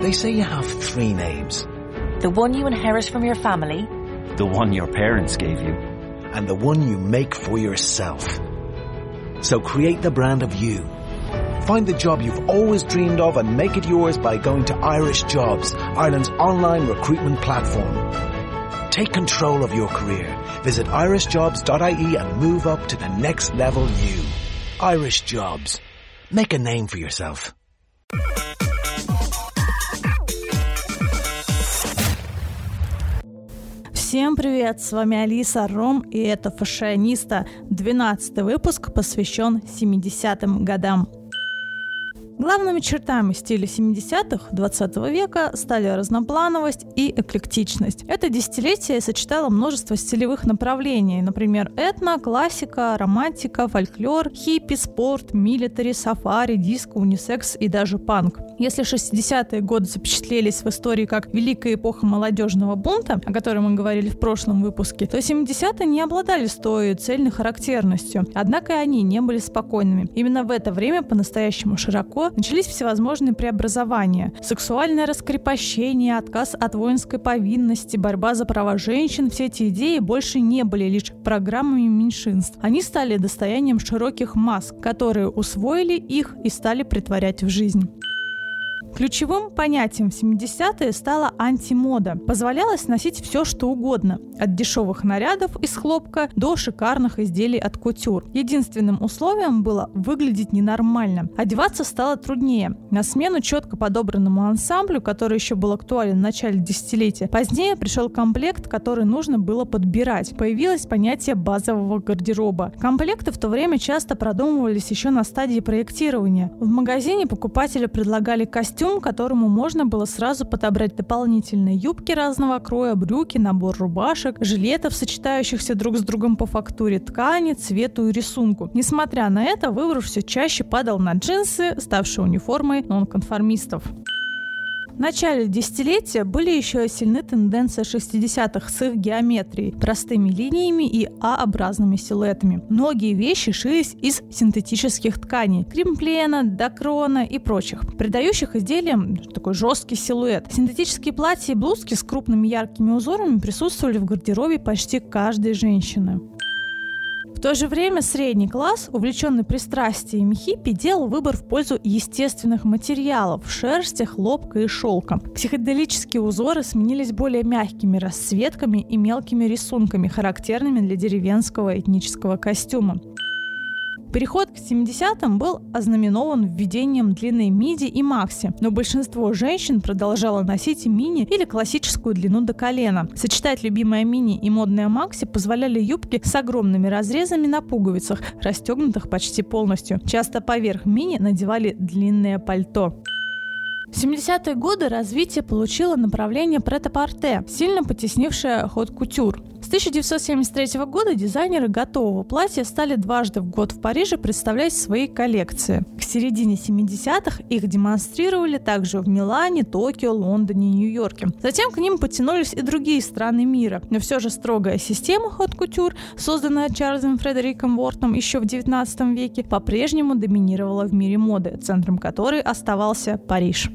They say you have three names. The one you inherit from your family, The one your parents gave you. and the one you make for yourself. So create the brand of you. Find the job you've always dreamed of and make it yours by going to Irish Jobs, Ireland's online recruitment platform. Take control of your career. Visit irishjobs.ie and move up to the next level you. Irish Jobs. Make a name for yourself. Всем привет, с вами Алиса Ром, и это «Фашиониста». 12 выпуск посвящен 70-м годам. Главными чертами стиля 70-х 20 века стали разноплановость и эклектичность. Это десятилетие сочетало множество стилевых направлений, например, этно, классика, романтика, фольклор, хиппи, спорт, милитари, сафари, диско, унисекс и даже панк. Если 60-е годы запечатлелись в истории как великая эпоха молодежного бунта, о которой мы говорили в прошлом выпуске, то 70-е не обладали с той цельной характерностью. Однако и они не были спокойными. Именно в это время по-настоящему широко начались всевозможные преобразования. Сексуальное раскрепощение, отказ от воинской повинности, борьба за права женщин – все эти идеи больше не были лишь программами меньшинств. Они стали достоянием широких масс, которые усвоили их и стали притворять в жизнь. Ключевым понятием в 70-е стала антимода. Позволялось носить все, что угодно. От дешевых нарядов из хлопка до шикарных изделий от кутюр. Единственным условием было выглядеть ненормально. Одеваться стало труднее. На смену четко подобранному ансамблю, который еще был актуален в начале десятилетия, позднее пришел комплект, который нужно было подбирать. Появилось понятие базового гардероба. Комплекты в то время часто продумывались еще на стадии проектирования. В магазине покупателю предлагали костюм, которому можно было сразу подобрать дополнительные юбки разного кроя, брюки, набор рубашек, жилетов, сочетающихся друг с другом по фактуре ткани, цвету и рисунку. Несмотря на это, выбор все чаще падал на джинсы, ставшие униформой нонконформистов. В начале десятилетия были еще сильны тенденции 60-х с их геометрией, простыми линиями и А-образными силуэтами. Многие вещи шились из синтетических тканей – кремплена, докрона и прочих, придающих изделиям такой жесткий силуэт. Синтетические платья и блузки с крупными яркими узорами присутствовали в гардеробе почти каждой женщины. В то же время средний класс, увлеченный пристрастиями хиппи, делал выбор в пользу естественных материалов – шерсти, хлопка и шелка. Психоделические узоры сменились более мягкими расцветками и мелкими рисунками, характерными для деревенского этнического костюма. Переход к 70-м был ознаменован введением длины миди и макси, но большинство женщин продолжало носить мини или классическую длину до колена. Сочетать любимое мини и модное макси позволяли юбки с огромными разрезами на пуговицах, расстегнутых почти полностью. Часто поверх мини надевали длинное пальто. В 70-е годы развитие получило направление прет-а-порте, сильно потеснившее ход кутюр. С 1973 года дизайнеры готового платья стали дважды в год в Париже представлять свои коллекции. К середине 70-х их демонстрировали также в Милане, Токио, Лондоне и Нью-Йорке. Затем к ним потянулись и другие страны мира, но все же строгая система ход кутюр, созданная Чарльзом Фредериком Вортом еще в 19 веке, по-прежнему доминировала в мире моды, центром которой оставался Париж.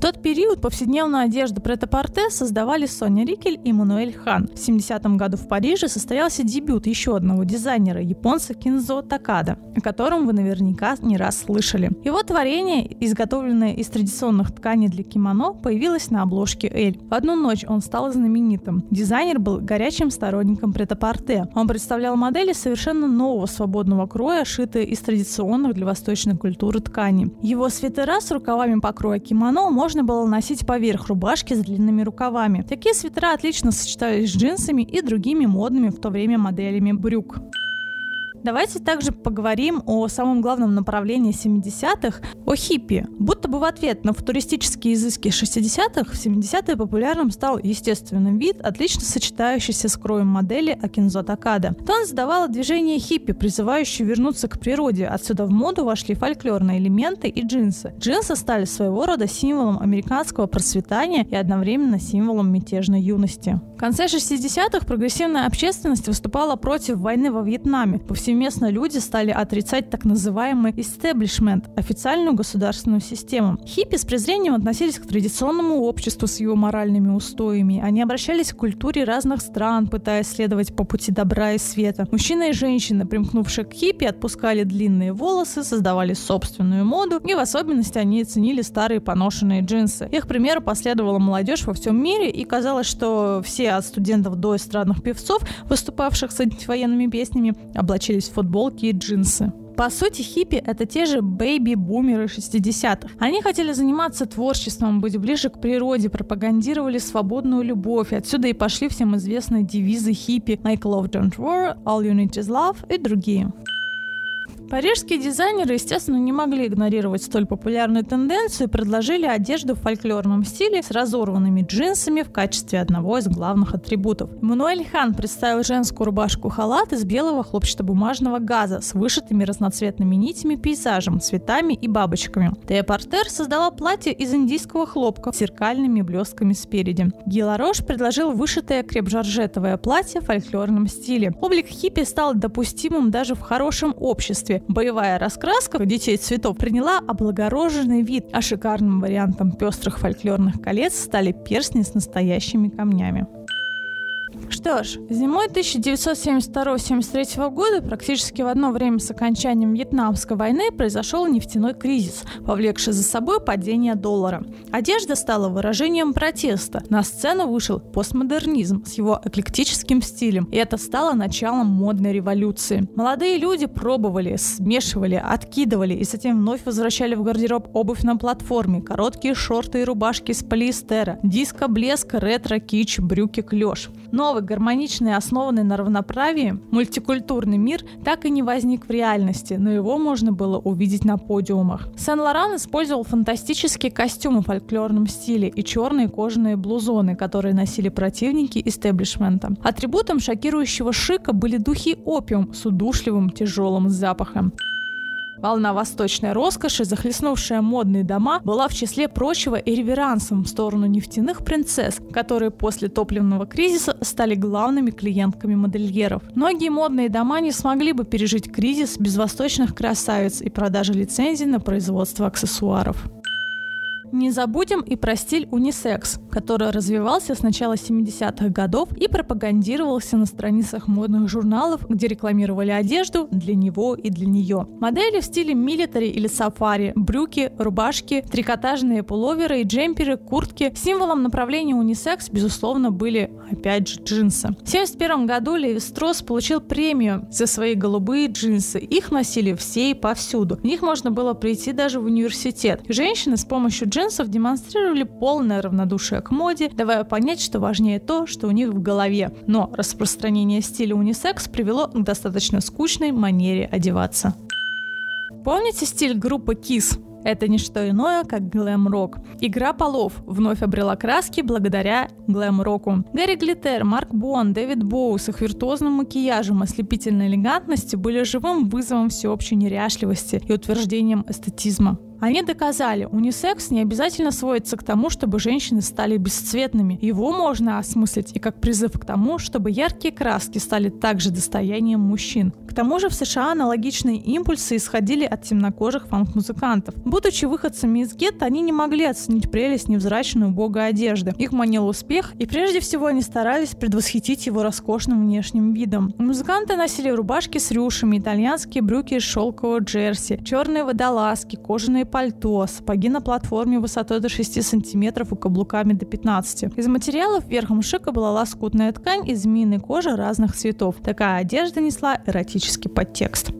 В тот период повседневную одежду прет-а-порте создавали Соня Рикель и Мануэль Хан. В 70-м году в Париже состоялся дебют еще одного дизайнера, японца Кинзо Такада, о котором вы наверняка не раз слышали. Его творение, изготовленное из традиционных тканей для кимоно, появилось на обложке Эль. В одну ночь он стал знаменитым. Дизайнер был горячим сторонником прет-а-порте. Он представлял модели совершенно нового свободного кроя, шитые из традиционных для восточной культуры тканей. Его свитера с рукавами покроя кимоно можно можно было носить поверх рубашки с длинными рукавами. Такие свитера отлично сочетались с джинсами и другими модными в то время моделями брюк. Давайте также поговорим о самом главном направлении 70-х, о хиппи. Будто бы в ответ на футуристические изыски 60-х, в 70-е популярным стал естественный вид, отлично сочетающийся с кроем модели Акинзо Такада. Тон задавало движение хиппи, призывающее вернуться к природе. Отсюда в моду вошли фольклорные элементы и джинсы. Джинсы стали своего рода символом американского процветания и одновременно символом мятежной юности. В конце 60-х прогрессивная общественность выступала против войны во Вьетнаме. По всему повсеместно люди стали отрицать так называемый истеблишмент – официальную государственную систему. Хиппи с презрением относились к традиционному обществу с его моральными устоями. Они обращались к культуре разных стран, пытаясь следовать по пути добра и света. Мужчины и женщины, примкнувшие к хиппи, отпускали длинные волосы, создавали собственную моду, и в особенности они ценили старые поношенные джинсы. Их примеру последовала молодежь во всем мире, и казалось, что все от студентов до эстрадных певцов, выступавших с антивоенными песнями, облачились в футболки и джинсы. По сути, хиппи — это те же бэйби-бумеры 60-х. Они хотели заниматься творчеством, быть ближе к природе, пропагандировали свободную любовь. Отсюда и пошли всем известные девизы хиппи «Make love, don't war», «All you need is love» и другие. Парижские дизайнеры, естественно, не могли игнорировать столь популярную тенденцию и предложили одежду в фольклорном стиле с разорванными джинсами в качестве одного из главных атрибутов. Мануэль Хан представил женскую рубашку-халат из белого хлопчатобумажного газа с вышитыми разноцветными нитями пейзажем, цветами и бабочками. Тея Портер создала платье из индийского хлопка с зеркальными блестками спереди. Гиларош предложил вышитое креп-жоржетовое платье в фольклорном стиле. Облик хиппи стал допустимым даже в хорошем обществе, боевая раскраска детей цветов приняла облагороженный вид, а шикарным вариантом пестрых фольклорных колец стали перстни с настоящими камнями. Что ж, зимой 1972-73 года, практически в одно время с окончанием Вьетнамской войны, произошел нефтяной кризис, повлекший за собой падение доллара. Одежда стала выражением протеста. На сцену вышел постмодернизм с его эклектическим стилем, и это стало началом модной революции. Молодые люди пробовали, смешивали, откидывали и затем вновь возвращали в гардероб обувь на платформе, короткие шорты и рубашки из полиэстера, диско, блеск, ретро, кич, брюки, клеш. Новый, гармоничный, основанный на равноправии, мультикультурный мир так и не возник в реальности, но его можно было увидеть на подиумах. Сен-Лоран использовал фантастические костюмы в фольклорном стиле и черные кожаные блузоны, которые носили противники истеблишмента. Атрибутом шокирующего шика были духи опиум с удушливым тяжелым запахом. Волна восточной роскоши, захлестнувшая модные дома, была в числе прочего и реверансом в сторону нефтяных принцесс, которые после топливного кризиса стали главными клиентками модельеров. Многие модные дома не смогли бы пережить кризис без восточных красавиц и продажи лицензий на производство аксессуаров. Не забудем и про стиль унисекс, который развивался с начала 70-х годов и пропагандировался на страницах модных журналов, где рекламировали одежду для него и для нее. Модели в стиле милитари или сафари, брюки, рубашки, трикотажные пуловеры и джемперы, куртки. Символом направления унисекс, безусловно, были опять же джинсы. В 1971 году Леви Стросс получил премию за свои голубые джинсы. Их носили все и повсюду. В них можно было прийти даже в университет. Женщины с помощью джинсов джинсов демонстрировали полное равнодушие к моде, давая понять, что важнее то, что у них в голове. Но распространение стиля унисекс привело к достаточно скучной манере одеваться. Помните стиль группы Kiss? Это не что иное, как глэм-рок. Игра полов вновь обрела краски благодаря глэм-року. Гарри Глиттер, Марк Бон, Дэвид Боу с их виртуозным макияжем, ослепительной элегантностью были живым вызовом всеобщей неряшливости и утверждением эстетизма. Они доказали, унисекс не обязательно сводится к тому, чтобы женщины стали бесцветными. Его можно осмыслить и как призыв к тому, чтобы яркие краски стали также достоянием мужчин. К тому же в США аналогичные импульсы исходили от темнокожих фанк-музыкантов. Будучи выходцами из гетто, они не могли оценить прелесть невзрачной убогой одежды. Их манил успех, и прежде всего они старались предвосхитить его роскошным внешним видом. Музыканты носили рубашки с рюшами, итальянские брюки из шелкового джерси, черные водолазки, кожаные пальто, сапоги на платформе высотой до 6 сантиметров и каблуками до 15. Из материалов верхом шика была лоскутная ткань из змеиной кожи разных цветов. Такая одежда несла эротический подтекст.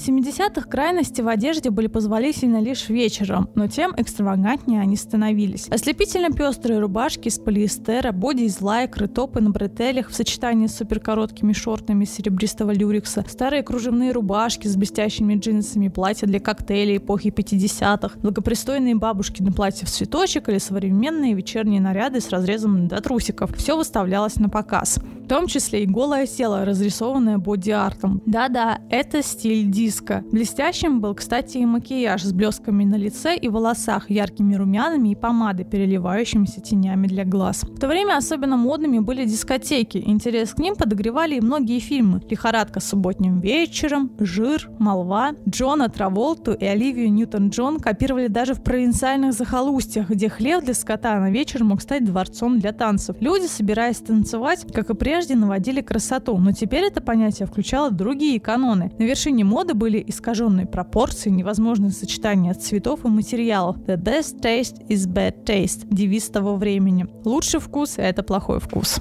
В 70-х крайности в одежде были позволительны лишь вечером, но тем экстравагантнее они становились. Ослепительно пестрые рубашки из полиэстера, боди из лайкры, топы на бретелях в сочетании с суперкороткими шортами серебристого люрикса, старые кружевные рубашки с блестящими джинсами, платья для коктейлей эпохи 50-х, благопристойные бабушки на платье в цветочек или современные вечерние наряды с разрезом до трусиков. Все выставлялось на показ. В том числе и голое тело, разрисованное боди-артом. Да-да, это стиль Дисней диско. Блестящим был, кстати, и макияж с блесками на лице и волосах, яркими румянами и помадой, переливающимися тенями для глаз. В то время особенно модными были дискотеки. Интерес к ним подогревали и многие фильмы. «Лихорадка субботним вечером», «Жир», «Молва», Джона Траволту и Оливию Ньютон-Джон копировали даже в провинциальных захолустьях, где хлеб для скота на вечер мог стать дворцом для танцев. Люди, собираясь танцевать, как и прежде, наводили красоту, но теперь это понятие включало другие каноны. На вершине моды были искаженные пропорции, невозможное сочетание цветов и материалов. The best taste is bad taste – девиз того времени. Лучший вкус – это плохой вкус.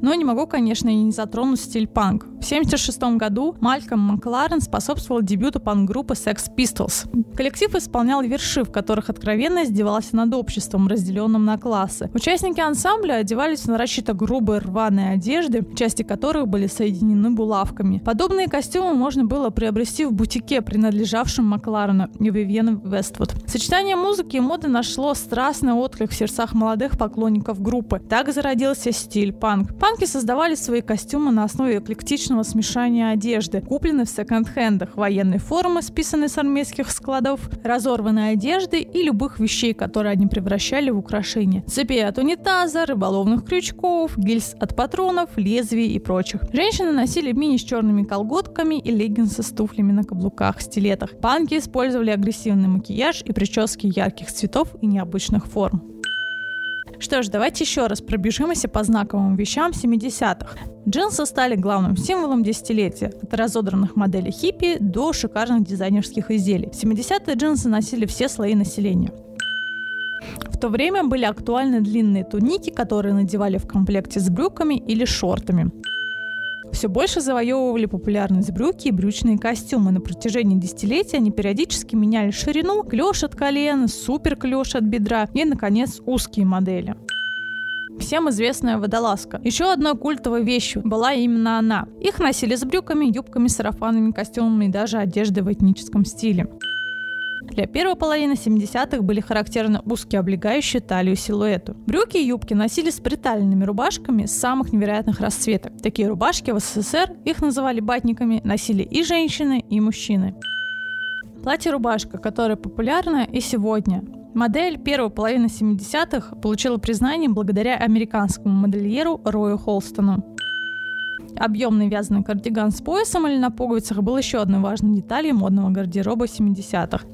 Но не могу, конечно, и не затронуть стиль панк. В 1976 году Мальком Макларен способствовал дебюту панк-группы Sex Pistols. Коллектив исполнял верши, в которых откровенно издевался над обществом, разделенным на классы. Участники ансамбля одевались в нарочито грубые рваные одежды, части которых были соединены булавками. Подобные костюмы можно было приобрести в бутике, принадлежавшем Макларену и Вивьен Вествуд. Сочетание музыки и моды нашло страстный отклик в сердцах молодых поклонников группы. Так зародился стиль панк. Панки создавали свои костюмы на основе эклектичного смешания одежды, купленной в секонд-хендах, военной формы, списанной с армейских складов, разорванной одежды и любых вещей, которые они превращали в украшения. Цепи от унитаза, рыболовных крючков, гильз от патронов, лезвий и прочих. Женщины носили мини с черными колготками и леггинсы с туфлями на каблуках, стилетах. Панки использовали агрессивный макияж и прически ярких цветов и необычных форм. Что ж, давайте еще раз пробежимся по знаковым вещам 70-х. Джинсы стали главным символом десятилетия, от разодранных моделей хиппи до шикарных дизайнерских изделий. В 70-е джинсы носили все слои населения. В то время были актуальны длинные туники, которые надевали в комплекте с брюками или шортами. Все больше завоевывали популярность брюки и брючные костюмы. На протяжении десятилетий они периодически меняли ширину, клеш от колена, супер клеш от бедра и, наконец, узкие модели. Всем известная водолазка. Еще одной культовой вещью была именно она. Их носили с брюками, юбками, сарафанами, костюмами и даже одеждой в этническом стиле. Для первой половины 70-х были характерны узкие облегающие талию силуэту. Брюки и юбки носили с приталенными рубашками самых невероятных расцветок. Такие рубашки в СССР, их называли батниками, носили и женщины, и мужчины. Платье-рубашка, которая популярна и сегодня. Модель первой половины 70-х получила признание благодаря американскому модельеру Рою Холстону. Объемный вязаный кардиган с поясом или на пуговицах был еще одной важной деталью модного гардероба 70-х.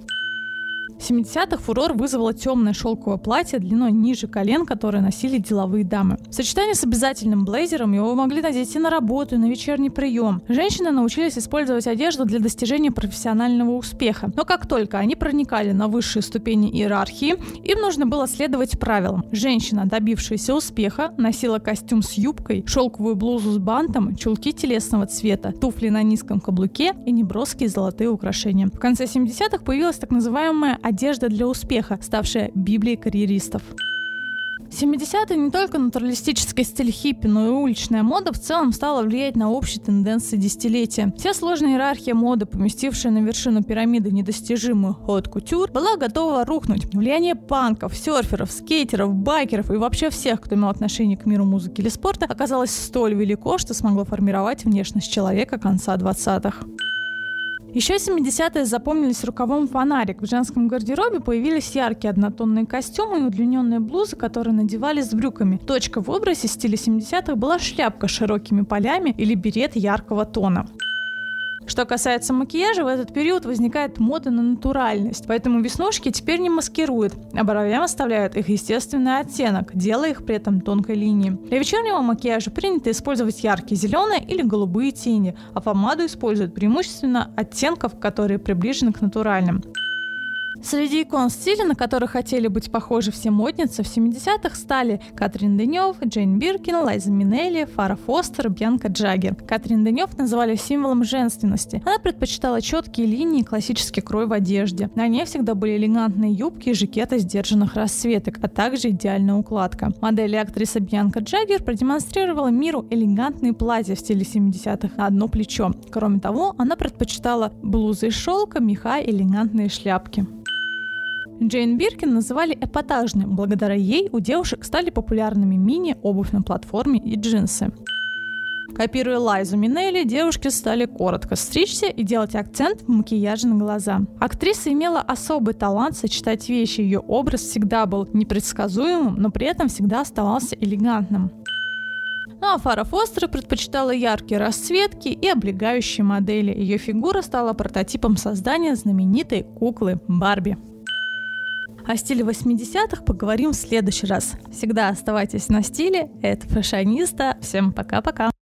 В 70-х фурор вызвало темное шелковое платье длиной ниже колен, которое носили деловые дамы. В сочетании с обязательным блейзером его могли надеть и на работу, и на вечерний прием. Женщины научились использовать одежду для достижения профессионального успеха. Но как только они проникали на высшие ступени иерархии, им нужно было следовать правилам. Женщина, добившаяся успеха, носила костюм с юбкой, шелковую блузу с бантом, чулки телесного цвета, туфли на низком каблуке и неброские золотые украшения. В конце 70-х появилась так называемая одежда для успеха, ставшая библией карьеристов. 70-е не только натуралистический стиль хиппи, но и уличная мода в целом стала влиять на общие тенденции десятилетия. Вся сложная иерархия моды, поместившая на вершину пирамиды недостижимую ход кутюр, была готова рухнуть. Влияние панков, серферов, скейтеров, байкеров и вообще всех, кто имел отношение к миру музыки или спорта, оказалось столь велико, что смогло формировать внешность человека конца 20-х. Еще 70-е запомнились рукавом фонарик. В женском гардеробе появились яркие однотонные костюмы и удлиненные блузы, которые надевали с брюками. Точка в образе стиля 70-х была шляпка с широкими полями или берет яркого тона. Что касается макияжа, в этот период возникает мода на натуральность, поэтому веснушки теперь не маскируют, а бровям оставляют их естественный оттенок, делая их при этом тонкой линией. Для вечернего макияжа принято использовать яркие зеленые или голубые тени, а помаду используют преимущественно оттенков, которые приближены к натуральным. Среди икон стиля, на которых хотели быть похожи все модницы, в 70-х стали Катрин Денев, Джейн Биркин, Лайза Минелли, Фара Фостер, Бьянка Джаггер. Катрин Денев называли символом женственности. Она предпочитала четкие линии и классический крой в одежде. На ней всегда были элегантные юбки и жакеты сдержанных расцветок, а также идеальная укладка. Модель и актриса Бьянка Джаггер продемонстрировала миру элегантные платья в стиле 70-х на одно плечо. Кроме того, она предпочитала блузы из шелка, меха и элегантные шляпки. Джейн Биркин называли эпатажной. Благодаря ей у девушек стали популярными мини, обувь на платформе и джинсы. Копируя Лайзу Минелли, девушки стали коротко стричься и делать акцент в макияже на глаза. Актриса имела особый талант сочетать вещи, ее образ всегда был непредсказуемым, но при этом всегда оставался элегантным. Ну а Фара Фостер предпочитала яркие расцветки и облегающие модели. Ее фигура стала прототипом создания знаменитой куклы Барби. О стиле 80-х поговорим в следующий раз. Всегда оставайтесь на стиле. Это фashionista. Всем пока-пока.